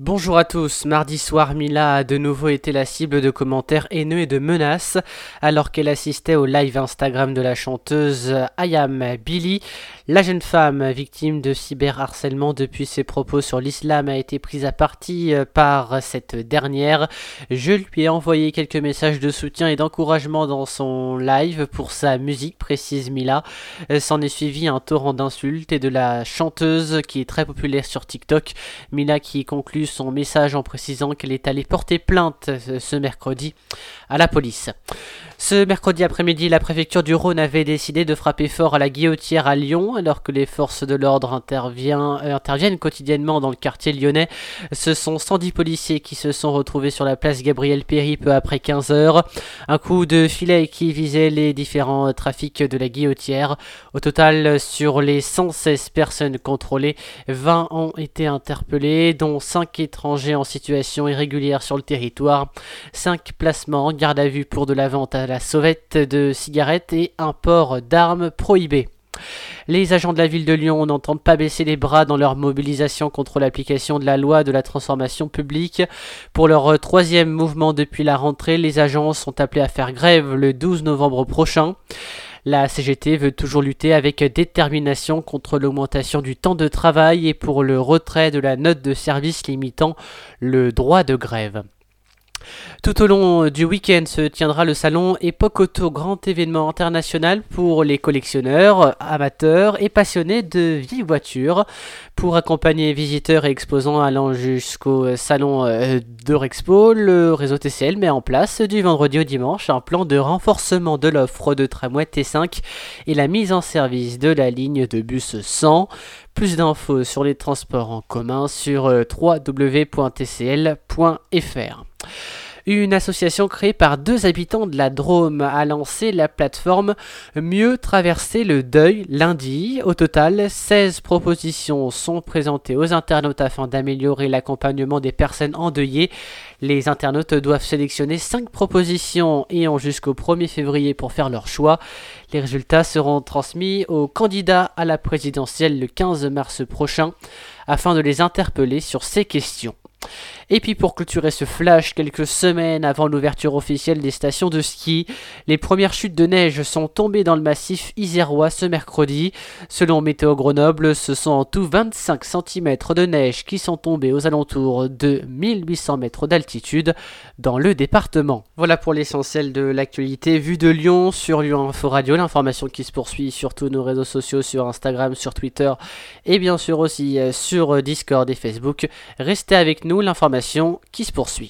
Bonjour à tous, mardi soir Mila a de nouveau été la cible de commentaires haineux et de menaces alors qu'elle assistait au live Instagram de la chanteuse Ayam Billy. La jeune femme, victime de cyberharcèlement depuis ses propos sur l'islam, a été prise à partie euh, par cette dernière. Je lui ai envoyé quelques messages de soutien et d'encouragement dans son live pour sa musique, précise Mila. Euh, s'en est suivi un torrent d'insultes et de la chanteuse qui est très populaire sur TikTok. Mila qui conclut son message en précisant qu'elle est allée porter plainte euh, ce mercredi à la police. Ce mercredi après-midi, la préfecture du Rhône avait décidé de frapper fort à la guillotière à Lyon, alors que les forces de l'ordre euh, interviennent quotidiennement dans le quartier lyonnais. Ce sont 110 policiers qui se sont retrouvés sur la place Gabriel Péry peu après 15 heures. Un coup de filet qui visait les différents trafics de la guillotière. Au total, sur les 116 personnes contrôlées, 20 ont été interpellées, dont 5 étrangers en situation irrégulière sur le territoire. 5 placements en garde à vue pour de la vente à la sauvette de cigarettes et un port d'armes prohibé. Les agents de la ville de Lyon n'entendent pas baisser les bras dans leur mobilisation contre l'application de la loi de la transformation publique. Pour leur troisième mouvement depuis la rentrée, les agents sont appelés à faire grève le 12 novembre prochain. La CGT veut toujours lutter avec détermination contre l'augmentation du temps de travail et pour le retrait de la note de service limitant le droit de grève. Tout au long du week-end se tiendra le salon Époque Auto, grand événement international pour les collectionneurs, amateurs et passionnés de vieilles voitures. Pour accompagner visiteurs et exposants allant jusqu'au salon euh, d'Eurexpo, le réseau TCL met en place du vendredi au dimanche un plan de renforcement de l'offre de tramway T5 et la mise en service de la ligne de bus 100. Plus d'infos sur les transports en commun sur euh, www.tcl.fr. Une association créée par deux habitants de la Drôme a lancé la plateforme Mieux traverser le deuil lundi. Au total, 16 propositions sont présentées aux internautes afin d'améliorer l'accompagnement des personnes endeuillées. Les internautes doivent sélectionner 5 propositions et ont jusqu'au 1er février pour faire leur choix. Les résultats seront transmis aux candidats à la présidentielle le 15 mars prochain afin de les interpeller sur ces questions. Et puis pour clôturer ce flash, quelques semaines avant l'ouverture officielle des stations de ski, les premières chutes de neige sont tombées dans le massif isérois ce mercredi. Selon Météo Grenoble, ce sont en tout 25 cm de neige qui sont tombés aux alentours de 1800 mètres d'altitude dans le département. Voilà pour l'essentiel de l'actualité vue de Lyon sur Lyon Info Radio, l'information qui se poursuit sur tous nos réseaux sociaux, sur Instagram, sur Twitter et bien sûr aussi euh, sur Discord et Facebook. Restez avec nous, l'information qui se poursuit.